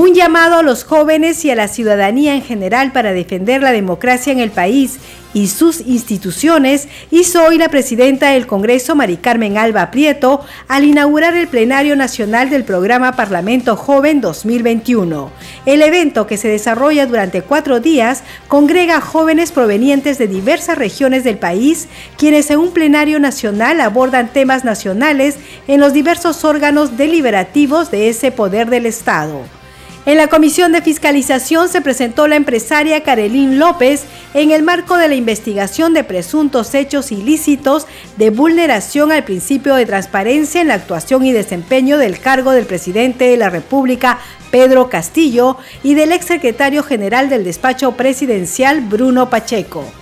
Un llamado a los jóvenes y a la ciudadanía en general para defender la democracia en el país y sus instituciones hizo hoy la presidenta del Congreso, Mari Carmen Alba Prieto, al inaugurar el plenario nacional del programa Parlamento Joven 2021. El evento, que se desarrolla durante cuatro días, congrega jóvenes provenientes de diversas regiones del país, quienes en un plenario nacional abordan temas nacionales en los diversos órganos deliberativos de ese poder del Estado. En la Comisión de Fiscalización se presentó la empresaria Carolín López en el marco de la investigación de presuntos hechos ilícitos de vulneración al principio de transparencia en la actuación y desempeño del cargo del presidente de la República, Pedro Castillo, y del exsecretario general del despacho presidencial, Bruno Pacheco.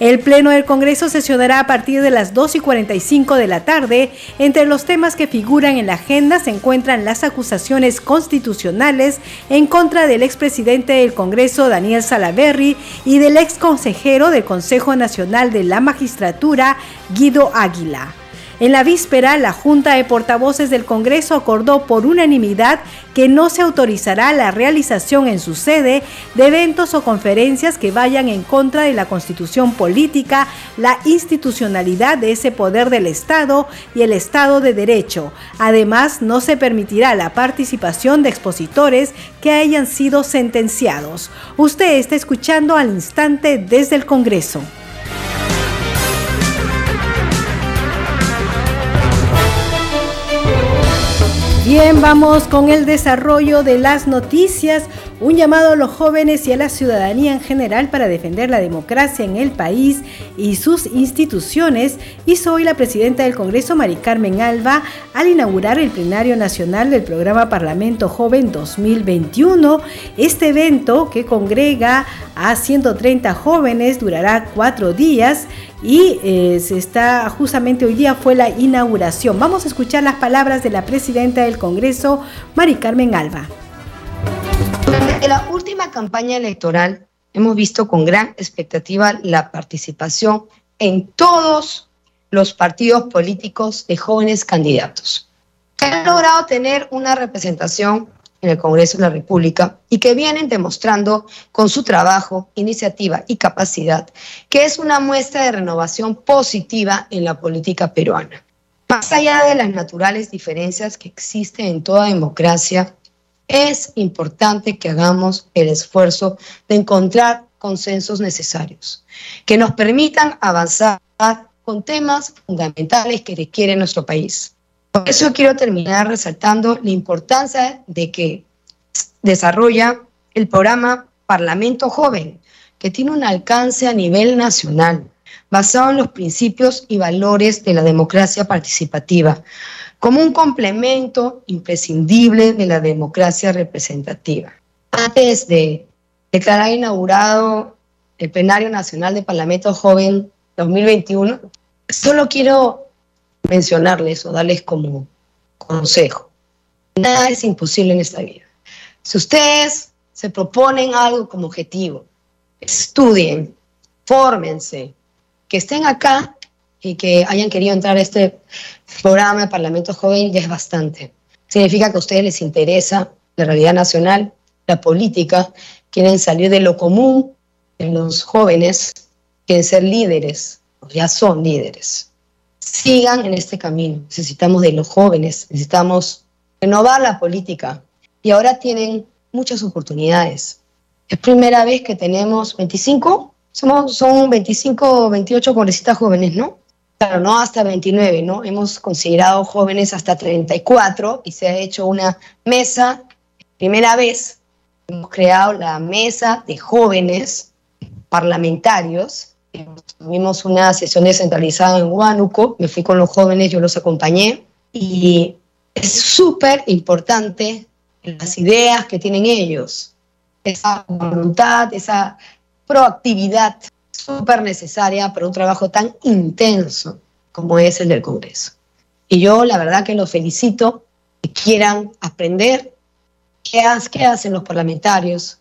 El Pleno del Congreso sesionará a partir de las 2 y 45 de la tarde. Entre los temas que figuran en la agenda se encuentran las acusaciones constitucionales en contra del expresidente del Congreso, Daniel Salaverry, y del ex consejero del Consejo Nacional de la Magistratura, Guido Águila. En la víspera, la Junta de Portavoces del Congreso acordó por unanimidad que no se autorizará la realización en su sede de eventos o conferencias que vayan en contra de la constitución política, la institucionalidad de ese poder del Estado y el Estado de Derecho. Además, no se permitirá la participación de expositores que hayan sido sentenciados. Usted está escuchando al instante desde el Congreso. Bien, vamos con el desarrollo de las noticias. Un llamado a los jóvenes y a la ciudadanía en general para defender la democracia en el país y sus instituciones hizo hoy la presidenta del Congreso, Mari Carmen Alba, al inaugurar el plenario nacional del programa Parlamento Joven 2021. Este evento, que congrega a 130 jóvenes, durará cuatro días y eh, se está justamente hoy día fue la inauguración. Vamos a escuchar las palabras de la presidenta del Congreso, Mari Carmen Alba. En la última campaña electoral hemos visto con gran expectativa la participación en todos los partidos políticos de jóvenes candidatos que han logrado tener una representación en el Congreso de la República y que vienen demostrando con su trabajo, iniciativa y capacidad que es una muestra de renovación positiva en la política peruana. Más allá de las naturales diferencias que existen en toda democracia, es importante que hagamos el esfuerzo de encontrar consensos necesarios que nos permitan avanzar con temas fundamentales que requiere nuestro país. Por eso quiero terminar resaltando la importancia de que desarrolla el programa Parlamento Joven, que tiene un alcance a nivel nacional, basado en los principios y valores de la democracia participativa, como un complemento imprescindible de la democracia representativa. Antes de declarar inaugurado el Plenario Nacional de Parlamento Joven 2021, solo quiero mencionarles o darles como consejo. Nada es imposible en esta vida. Si ustedes se proponen algo como objetivo, estudien, fórmense, que estén acá y que hayan querido entrar a este programa de Parlamento Joven ya es bastante. Significa que a ustedes les interesa la realidad nacional, la política, quieren salir de lo común en los jóvenes, quieren ser líderes, o ya son líderes sigan en este camino. Necesitamos de los jóvenes, necesitamos renovar la política y ahora tienen muchas oportunidades. Es primera vez que tenemos 25, somos, son 25 28 congresistas jóvenes, ¿no? Claro, no hasta 29, ¿no? Hemos considerado jóvenes hasta 34 y se ha hecho una mesa, primera vez, hemos creado la mesa de jóvenes parlamentarios Tuvimos una sesión descentralizada en Huánuco, me fui con los jóvenes, yo los acompañé y es súper importante las ideas que tienen ellos, esa voluntad, esa proactividad, súper necesaria para un trabajo tan intenso como es el del Congreso. Y yo la verdad que los felicito que quieran aprender qué, qué hacen los parlamentarios,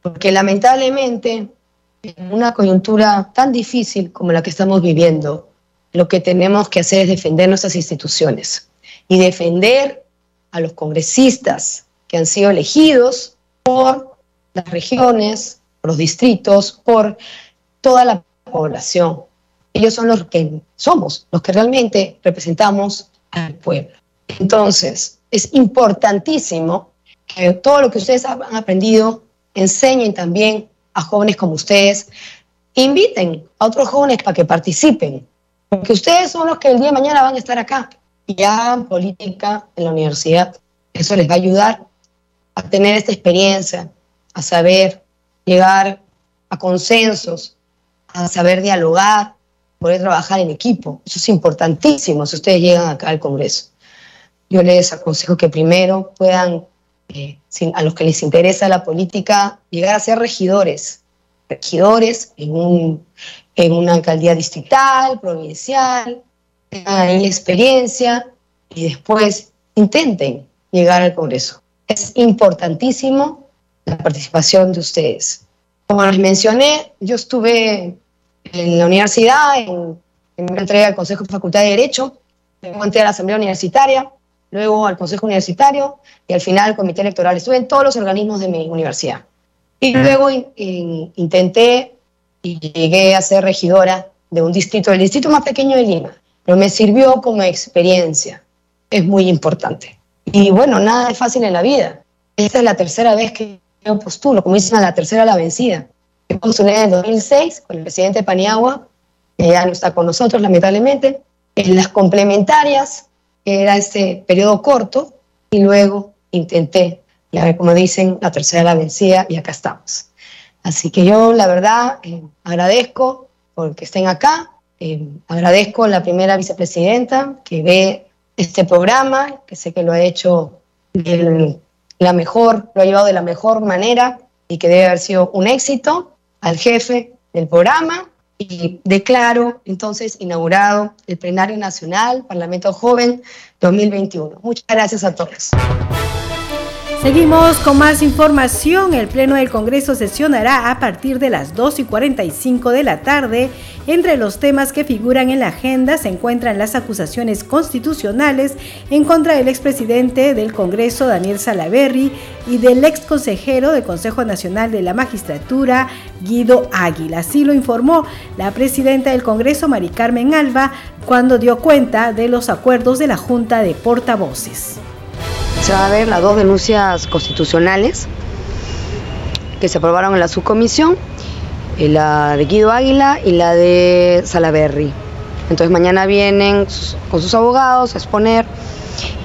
porque lamentablemente en una coyuntura tan difícil como la que estamos viviendo, lo que tenemos que hacer es defender nuestras instituciones y defender a los congresistas que han sido elegidos por las regiones, por los distritos, por toda la población. Ellos son los que somos, los que realmente representamos al pueblo. Entonces, es importantísimo que todo lo que ustedes han aprendido enseñen también a jóvenes como ustedes, inviten a otros jóvenes para que participen, porque ustedes son los que el día de mañana van a estar acá y hagan política en la universidad. Eso les va a ayudar a tener esta experiencia, a saber llegar a consensos, a saber dialogar, poder trabajar en equipo. Eso es importantísimo si ustedes llegan acá al Congreso. Yo les aconsejo que primero puedan, eh, a los que les interesa la política, llegar a ser regidores, regidores en, un, en una alcaldía distrital, provincial, tengan ahí experiencia y después intenten llegar al Congreso. Es importantísimo la participación de ustedes. Como les mencioné, yo estuve en la universidad, en, en entrega al Consejo de Facultad de Derecho, luego entré a la Asamblea Universitaria, luego al Consejo Universitario y al final al Comité Electoral. Estuve en todos los organismos de mi universidad. Y luego intenté y llegué a ser regidora de un distrito, el distrito más pequeño de Lima, pero me sirvió como experiencia. Es muy importante. Y bueno, nada es fácil en la vida. Esta es la tercera vez que yo postulo, como dicen, a la tercera la vencida. Yo postulé en el 2006 con el presidente Paniagua, que ya no está con nosotros, lamentablemente, en las complementarias, que era este periodo corto, y luego intenté, ya como dicen, la tercera la vencida, y acá estamos. Así que yo, la verdad, eh, agradezco por que estén acá, eh, agradezco a la primera vicepresidenta que ve este programa, que sé que lo ha hecho la mejor, lo ha llevado de la mejor manera y que debe haber sido un éxito al jefe del programa y declaro entonces inaugurado el Plenario Nacional Parlamento Joven 2021. Muchas gracias a todos. Seguimos con más información. El Pleno del Congreso sesionará a partir de las 2 y 45 de la tarde. Entre los temas que figuran en la agenda se encuentran las acusaciones constitucionales en contra del expresidente del Congreso, Daniel Salaverry, y del ex consejero del Consejo Nacional de la Magistratura, Guido Águila. Así lo informó la presidenta del Congreso, Mari Carmen Alba, cuando dio cuenta de los acuerdos de la Junta de Portavoces se va a ver las dos denuncias constitucionales que se aprobaron en la subcomisión, eh, la de Guido Águila y la de Salaberry. Entonces mañana vienen con sus abogados a exponer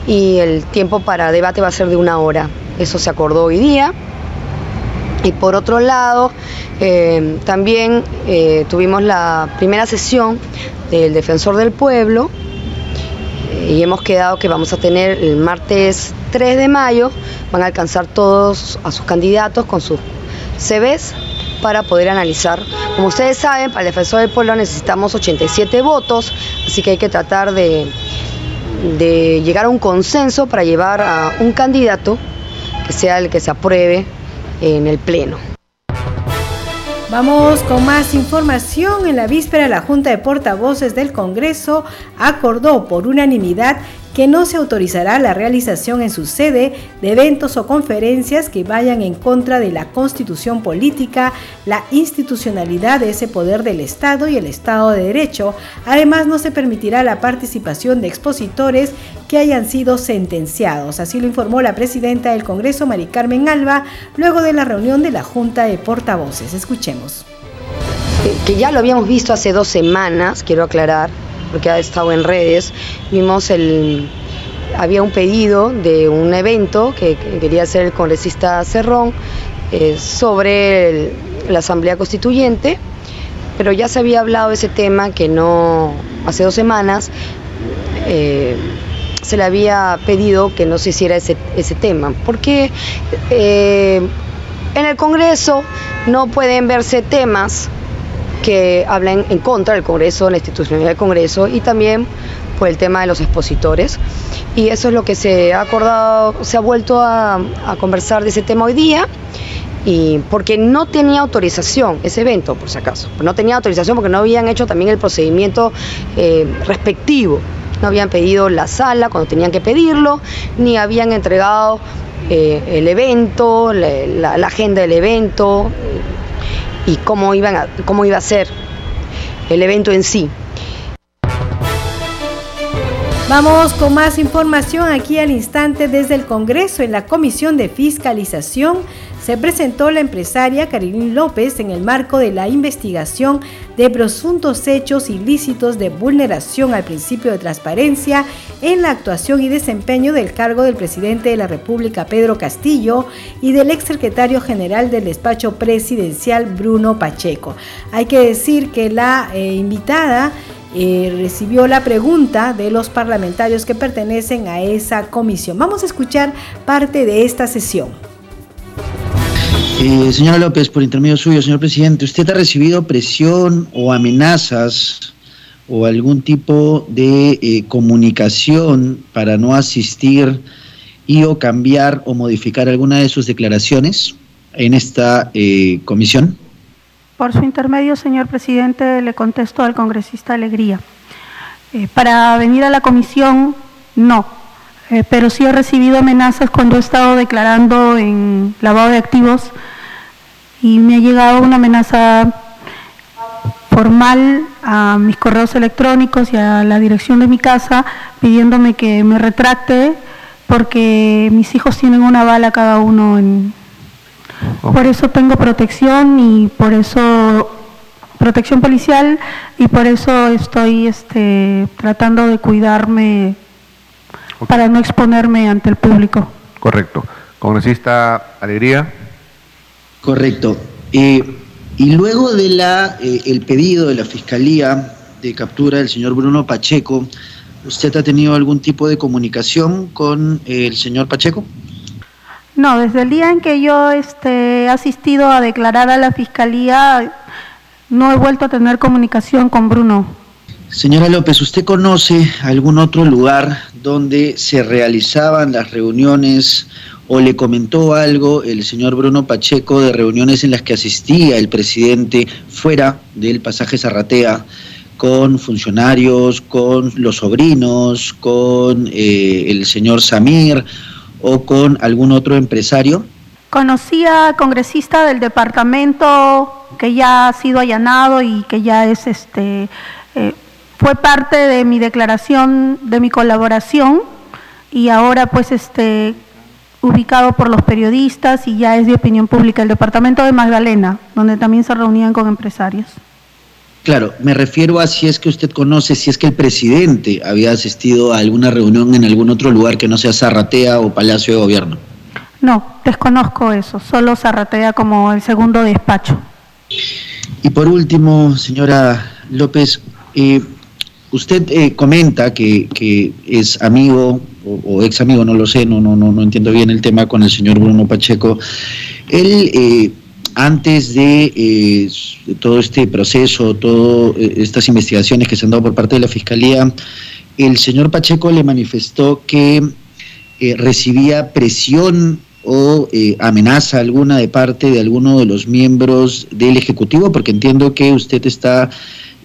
y el tiempo para debate va a ser de una hora. Eso se acordó hoy día. Y por otro lado, eh, también eh, tuvimos la primera sesión del Defensor del Pueblo y hemos quedado que vamos a tener el martes 3 de mayo, van a alcanzar todos a sus candidatos con sus CVs para poder analizar. Como ustedes saben, para el defensor del pueblo necesitamos 87 votos, así que hay que tratar de, de llegar a un consenso para llevar a un candidato que sea el que se apruebe en el Pleno. Vamos con más información. En la víspera, la Junta de Portavoces del Congreso acordó por unanimidad que no se autorizará la realización en su sede de eventos o conferencias que vayan en contra de la constitución política, la institucionalidad de ese poder del Estado y el Estado de Derecho. Además, no se permitirá la participación de expositores que hayan sido sentenciados. Así lo informó la presidenta del Congreso, Mari Carmen Alba, luego de la reunión de la Junta de Portavoces. Escuchemos. Que ya lo habíamos visto hace dos semanas, quiero aclarar, porque ha estado en redes, vimos el, había un pedido de un evento que, quería hacer el congresista Cerrón eh, sobre la Asamblea Constituyente, pero ya se había hablado de ese tema que no, hace dos semanas, eh, se le había pedido que no se hiciera ese, tema, porque eh, en el Congreso no pueden verse temas que hablan en contra del Congreso, la institucionalidad del Congreso y también por el tema de los expositores. Y eso es lo que se ha acordado, se ha vuelto a, conversar de ese tema hoy día y porque no tenía autorización ese evento, por si acaso. No tenía autorización porque no habían hecho también el procedimiento eh, respectivo. No habían pedido la sala cuando tenían que pedirlo, ni habían entregado eh, el evento, la, agenda del evento y cómo, iban cómo iba a ser el evento en sí. Vamos con más información aquí al instante desde el Congreso en la Comisión de Fiscalización se presentó la empresaria Carilín López en el marco de la investigación de presuntos hechos ilícitos de vulneración al principio de transparencia en la actuación y desempeño del cargo del presidente de la República Pedro Castillo y del exsecretario general del despacho presidencial Bruno Pacheco. Hay que decir que la eh, invitada eh, recibió la pregunta de los parlamentarios que pertenecen a esa comisión. Vamos a escuchar parte de esta sesión. Eh, señora López, por intermedio suyo, señor presidente, ¿usted ha recibido presión o amenazas o algún tipo de eh, comunicación para no asistir y o cambiar o modificar alguna de sus declaraciones en esta eh, comisión? Por su intermedio, señor presidente, le contesto al congresista Alegría. para venir a la comisión, no, pero sí he recibido amenazas cuando he estado declarando en lavado de activos y me ha llegado una amenaza formal a mis correos electrónicos y a la dirección de mi casa pidiéndome que me retracte porque mis hijos tienen una bala cada uno en... Por eso tengo protección y por eso protección policial y por eso estoy este, tratando de cuidarme para no exponerme ante el público. Correcto. Congresista Alegría. Correcto. Eh, y luego de la, eh, el pedido de la Fiscalía de captura del señor Bruno Pacheco, ¿usted ha tenido algún tipo de comunicación con el señor Pacheco? No, desde el día en que yo este, he asistido a declarar a la Fiscalía, no he vuelto a tener comunicación con Bruno. Señora López, ¿usted conoce algún otro lugar donde se realizaban las reuniones o le comentó algo el señor Bruno Pacheco de reuniones en las que asistía el presidente fuera del pasaje Zarratea con funcionarios, con los sobrinos, con eh, el señor Samir o con algún otro empresario? Conocía congresista del departamento que ya ha sido allanado y que ya es este eh, fue parte de mi declaración de mi colaboración y ahora pues este ubicado por los periodistas y ya es de opinión pública, el departamento de Magdalena, donde también se reunían con empresarios. Claro, me refiero a si es que usted conoce, si es que el presidente había asistido a alguna reunión en algún otro lugar que no sea Zarratea o Palacio de Gobierno. No, desconozco eso, solo Zarratea como el segundo despacho. Y por último, señora López, eh, Usted eh, comenta que, que, es amigo o, ex amigo, no lo sé, no, no, no, no entiendo bien el tema con el señor Bruno Pacheco. Él, eh, antes de, eh, todo este proceso, todas estas investigaciones que se han dado por parte de la Fiscalía, el señor Pacheco le manifestó que recibía presión o amenaza alguna de parte de alguno de los miembros del Ejecutivo, porque entiendo que usted está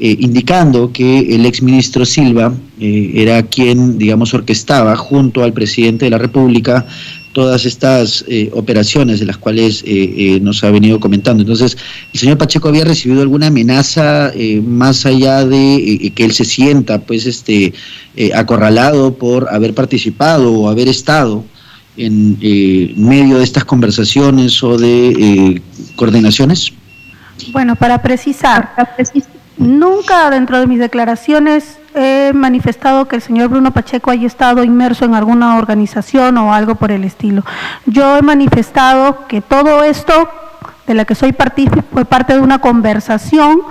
eh, indicando que el exministro Silva eh, era quien, digamos, orquestaba junto al presidente de la República todas estas eh, operaciones de las cuales nos ha venido comentando. Entonces, ¿el señor Pacheco había recibido alguna amenaza más allá de que él se sienta, pues, este, acorralado por haber participado o haber estado en medio de estas conversaciones o de coordinaciones? Bueno, para precisar, para precisar Nunca dentro de mis declaraciones he manifestado que el señor Bruno Pacheco haya estado inmerso en alguna organización o algo por el estilo. Yo he manifestado que todo esto de la que soy partícipe fue parte de una conversación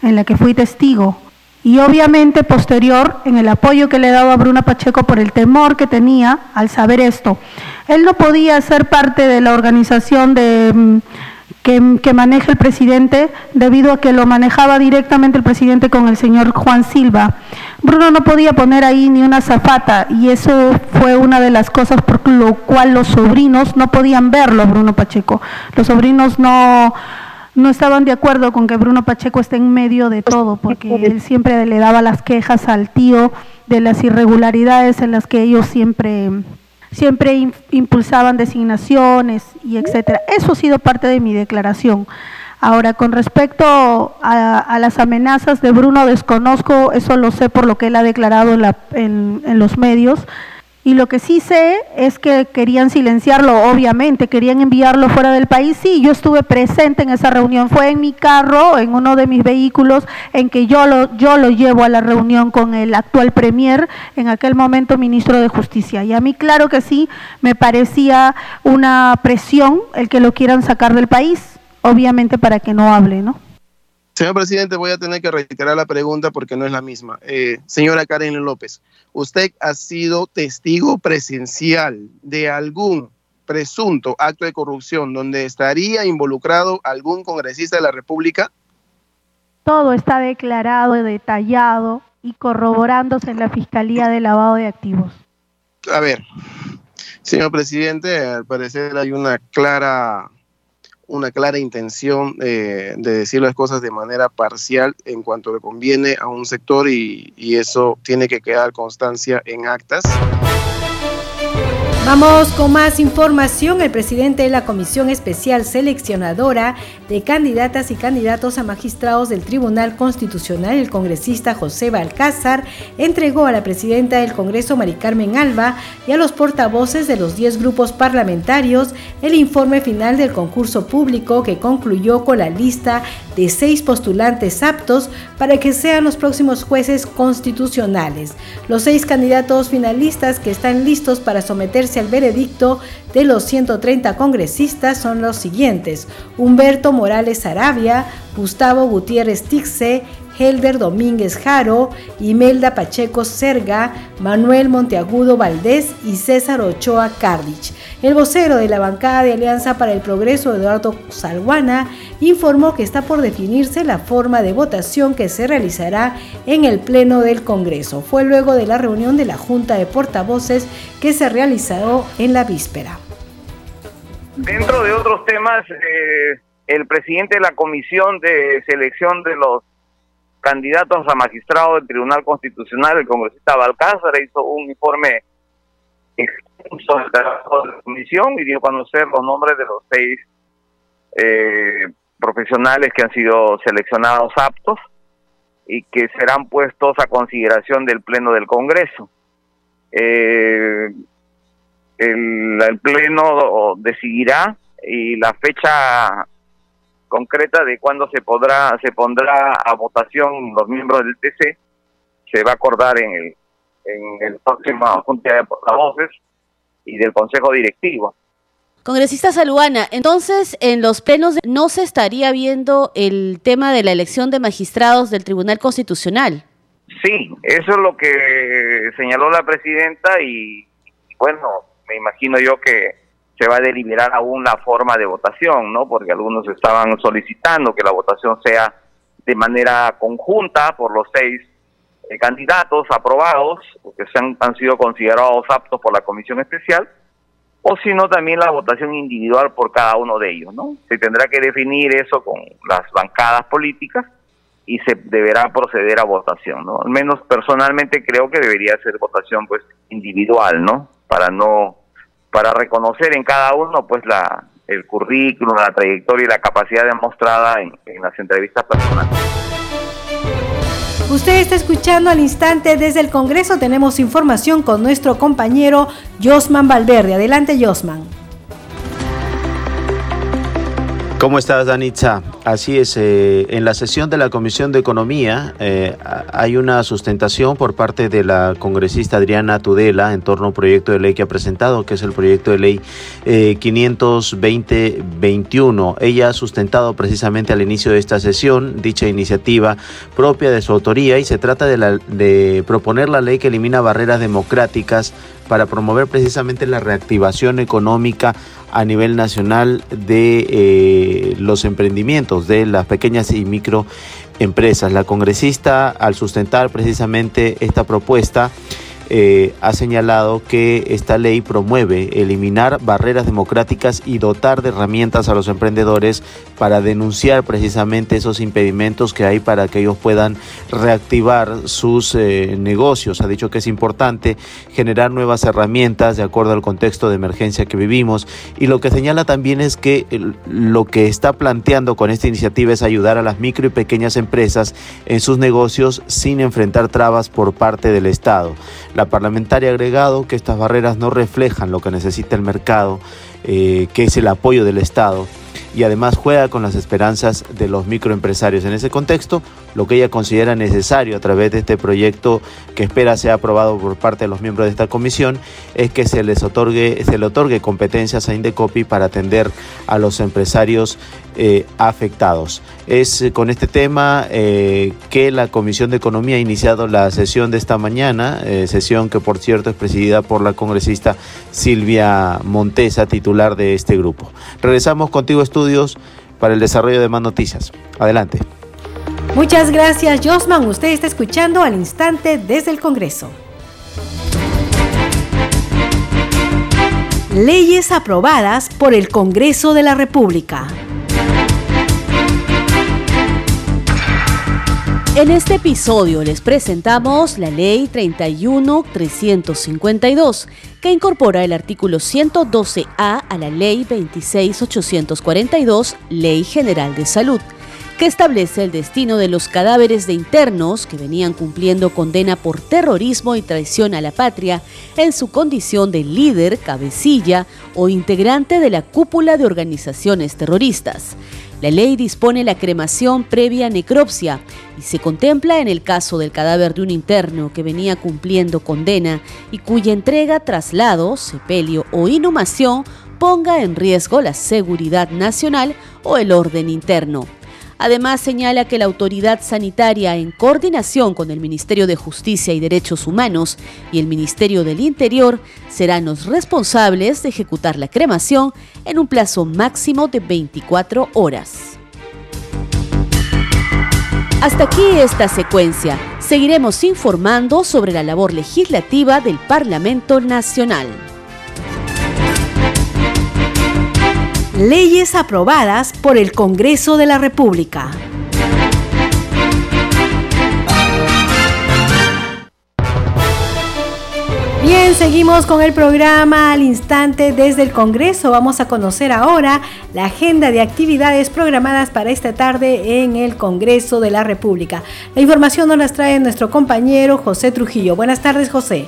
en la que fui testigo y obviamente posterior en el apoyo que le dado a Bruno Pacheco por el temor que tenía al saber esto. Él no podía ser parte de la organización de mm, que, que, maneja el presidente debido a que lo manejaba directamente el presidente con el señor Juan Silva. Bruno no podía poner ahí ni una zafata y eso fue una de las cosas por lo cual los sobrinos no podían verlo, Bruno Pacheco. Los sobrinos no, no estaban de acuerdo con que Bruno Pacheco esté en medio de todo, porque él siempre le daba las quejas al tío de las irregularidades en las que ellos siempre siempre impulsaban designaciones y etcétera. Eso ha sido parte de mi declaración. Ahora, con respecto a, las amenazas de Bruno, desconozco, eso lo sé por lo que él ha declarado en, en los medios, y lo que sí sé es que querían silenciarlo, obviamente, querían enviarlo fuera del país. Sí, yo estuve presente en esa reunión. Fue en mi carro, en uno de mis vehículos, en que yo lo, yo lo llevo a la reunión con el actual premier, en aquel momento ministro de Justicia. Y a mí, claro que sí, me parecía una presión el que lo quieran sacar del país, obviamente para que no hable, ¿no? Señor presidente, voy a tener que reiterar la pregunta porque no es la misma. Eh, señora Karen López, ¿usted ha sido testigo presencial de algún presunto acto de corrupción donde estaría involucrado algún congresista de la República? Todo está declarado, detallado y corroborándose en la Fiscalía de Lavado de Activos. A ver, señor presidente, al parecer hay una clara una clara intención eh, de decir las cosas de manera parcial en cuanto le conviene a un sector y, y eso tiene que quedar constancia en actas. Vamos con más información. El presidente de la Comisión Especial Seleccionadora de Candidatas y Candidatos a Magistrados del Tribunal Constitucional, el congresista José Balcázar, entregó a la presidenta del Congreso, Mari Carmen Alba, y a los portavoces de los 10 grupos parlamentarios el informe final del concurso público que concluyó con la lista de seis postulantes aptos para que sean los próximos jueces constitucionales. Los seis candidatos finalistas que están listos para someterse al veredicto de los 130 congresistas son los siguientes: Humberto Morales Arabia, Gustavo Gutiérrez Tixe, Helder Domínguez Jaro, Imelda Pacheco Serga, Manuel Monteagudo Valdés y César Ochoa Cardich. El vocero de la bancada de Alianza para el Progreso, Eduardo Salguana, informó que está por definirse la forma de votación que se realizará en el Pleno del Congreso. Fue luego de la reunión de la Junta de Portavoces que se realizó en la víspera. Dentro de otros temas, eh, el presidente de la Comisión de Selección de los candidatos a magistrado del Tribunal Constitucional, el congresista Balcázar, hizo un informe extenso de la comisión y dio a conocer los nombres de los seis eh, profesionales que han sido seleccionados aptos y que serán puestos a consideración del Pleno del Congreso. Eh, el Pleno decidirá y la fecha concreta de cuándo se podrá se pondrá a votación los miembros del TC se va a acordar en el en el próximo junta de portavoces y del consejo directivo. Congresista Saluana, entonces en los plenos no se estaría viendo el tema de la elección de magistrados del Tribunal Constitucional. Sí, eso es lo que señaló la presidenta y bueno, me imagino yo que se va a deliberar aún la forma de votación, ¿no? Porque algunos estaban solicitando que la votación sea de manera conjunta por los seis eh, candidatos aprobados, que se han, han sido considerados aptos por la comisión especial, o si no también la votación individual por cada uno de ellos, ¿no? Se tendrá que definir eso con las bancadas políticas y se deberá proceder a votación, ¿no? Al menos personalmente creo que debería ser votación pues individual, ¿no? Para no para reconocer en cada uno pues la el currículum, la trayectoria y la capacidad demostrada en, en las entrevistas personales. Usted está escuchando al instante desde el Congreso. Tenemos información con nuestro compañero Josman Valverde. Adelante, Josman. ¿Cómo estás, Danitza? Así es, eh, en la sesión de la Comisión de Economía eh, hay una sustentación por parte de la congresista Adriana Tudela en torno a proyecto de ley que ha presentado, que es el proyecto de ley eh, 520-21. Ella ha sustentado precisamente al inicio de esta sesión dicha iniciativa propia de su autoría y se trata de proponer la ley que elimina barreras democráticas para promover precisamente la reactivación económica a nivel nacional de eh, los emprendimientos de las pequeñas y microempresas. La congresista, al sustentar precisamente esta propuesta, eh, ha señalado que esta ley promueve eliminar barreras democráticas y dotar de herramientas a los emprendedores para denunciar precisamente esos impedimentos que hay para que ellos puedan reactivar sus eh, negocios. Ha dicho que es importante generar nuevas herramientas de acuerdo al contexto de emergencia que vivimos y lo que señala también es que lo que está planteando con esta iniciativa es ayudar a las micro y pequeñas empresas en sus negocios sin enfrentar trabas por parte del Estado. Parlamentaria ha agregado que estas barreras no reflejan lo que necesita el mercado, eh, que es el apoyo del Estado y además juega con las esperanzas de los microempresarios. En ese contexto, lo que ella considera necesario a través de este proyecto que espera sea aprobado por parte de los miembros de esta comisión es que se les otorgue, se le otorgue competencias a Indecopi para atender a los empresarios eh, afectados. Es eh, con este tema eh, que la Comisión de Economía ha iniciado la sesión de esta mañana, sesión que por cierto es presidida por la congresista Silvia Montesa, titular de este grupo. Regresamos contigo, estudios, para el desarrollo de más noticias. Adelante. Muchas gracias, Josman. Usted está escuchando al instante desde el Congreso. Leyes aprobadas por el Congreso de la República. En este episodio les presentamos la Ley 31352, que incorpora el artículo 112A a la Ley 26842, Ley General de Salud, que establece el destino de los cadáveres de internos que venían cumpliendo condena por terrorismo y traición a la patria en su condición de líder, cabecilla o integrante de la cúpula de organizaciones terroristas. La ley dispone la cremación previa necropsia y se contempla en el caso del cadáver de un interno que venía cumpliendo condena y cuya entrega, traslado, sepelio o inhumación ponga en riesgo la seguridad nacional o el orden interno. Además, señala que la autoridad sanitaria, en coordinación con el Ministerio de Justicia y Derechos Humanos y el Ministerio del Interior, serán los responsables de ejecutar la cremación en un plazo máximo de 24 horas. Hasta aquí esta secuencia. Seguiremos informando sobre la labor legislativa del Parlamento Nacional. Leyes aprobadas por el Congreso de la República. Bien, seguimos con el programa al instante desde el Congreso. Vamos a conocer ahora la agenda de actividades programadas para esta tarde en el Congreso de la República. La información nos la trae nuestro compañero José Trujillo. Buenas tardes, José.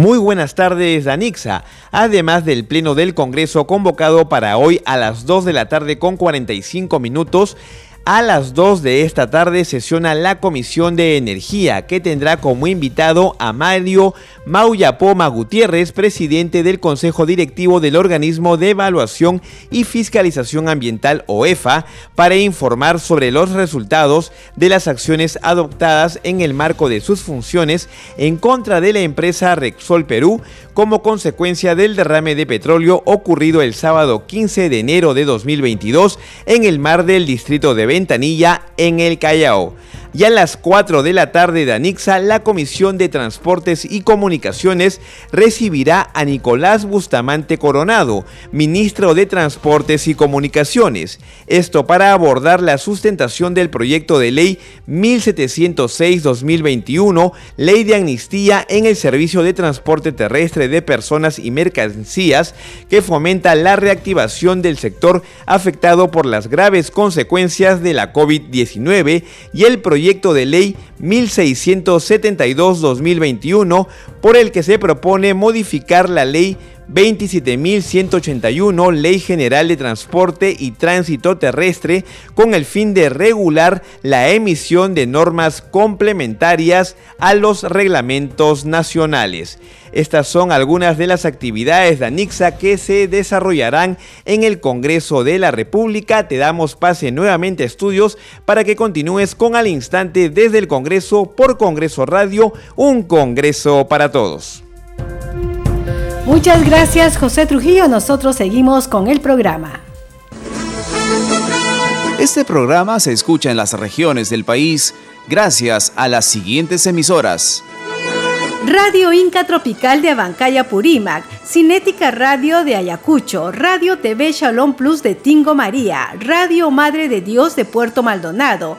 Muy buenas tardes, Danixa. Además del Pleno del Congreso convocado para hoy a las 2 de la tarde con 45 minutos, a las 2 de esta tarde sesiona la Comisión de Energía, que tendrá como invitado a Mario Mauyapoma Gutiérrez, presidente del Consejo Directivo del Organismo de Evaluación y Fiscalización Ambiental OEFA, para informar sobre los resultados de las acciones adoptadas en el marco de sus funciones en contra de la empresa Rexol Perú como consecuencia del derrame de petróleo ocurrido el sábado 15 de enero de 2022 en el mar del distrito de Ventanilla, en el Callao. Y a las 4 de la tarde de Anixa, la Comisión de Transportes y Comunicaciones recibirá a Nicolás Bustamante Coronado, ministro de Transportes y Comunicaciones. Esto para abordar la sustentación del proyecto de ley 1706-2021, Ley de Amnistía en el Servicio de Transporte Terrestre de Personas y Mercancías, que fomenta la reactivación del sector afectado por las graves consecuencias de la COVID-19 y el proyecto proyecto de ley 1672-2021 por el que se propone modificar la ley 27.181, Ley General de Transporte y Tránsito Terrestre, con el fin de regular la emisión de normas complementarias a los reglamentos nacionales. Estas son algunas de las actividades de ANIXA que se desarrollarán en el Congreso de la República. Te damos pase nuevamente a estudios para que continúes con al instante desde el Congreso por Congreso Radio, un Congreso para todos. Muchas gracias José Trujillo. Nosotros seguimos con el programa. Este programa se escucha en las regiones del país gracias a las siguientes emisoras. Radio Inca Tropical de Abancaya Purímac, Cinética Radio de Ayacucho, Radio TV Shalom Plus de Tingo María, Radio Madre de Dios de Puerto Maldonado,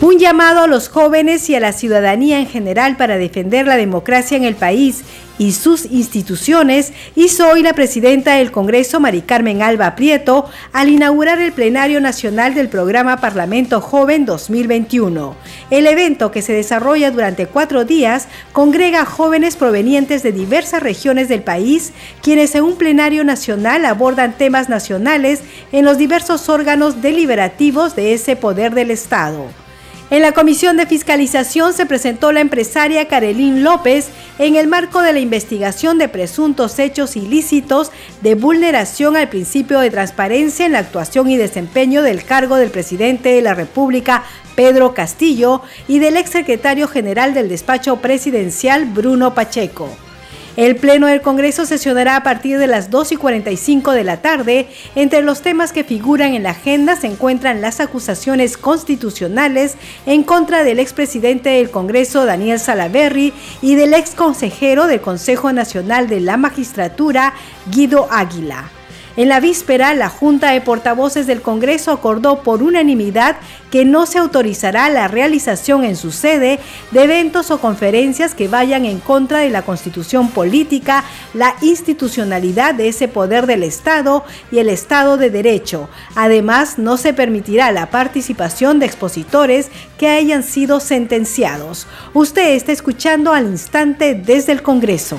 Un llamado a los jóvenes y a la ciudadanía en general para defender la democracia en el país y sus instituciones hizo hoy la presidenta del Congreso, Mari Carmen Alba Prieto, al inaugurar el plenario nacional del programa Parlamento Joven 2021. El evento, que se desarrolla durante cuatro días, congrega jóvenes provenientes de diversas regiones del país, quienes en un plenario nacional abordan temas nacionales en los diversos órganos deliberativos de ese poder del Estado. En la Comisión de Fiscalización se presentó la empresaria Carolín López en el marco de la investigación de presuntos hechos ilícitos de vulneración al principio de transparencia en la actuación y desempeño del cargo del presidente de la República, Pedro Castillo, y del exsecretario general del despacho presidencial, Bruno Pacheco. El Pleno del Congreso sesionará a partir de las 2 y 45 de la tarde. Entre los temas que figuran en la agenda se encuentran las acusaciones constitucionales en contra del expresidente del Congreso, Daniel Salaverry, y del ex consejero del Consejo Nacional de la Magistratura, Guido Águila. En la víspera, la Junta de Portavoces del Congreso acordó por unanimidad que no se autorizará la realización en su sede de eventos o conferencias que vayan en contra de la constitución política, la institucionalidad de ese poder del Estado y el Estado de Derecho. Además, no se permitirá la participación de expositores que hayan sido sentenciados. Usted está escuchando al instante desde el Congreso.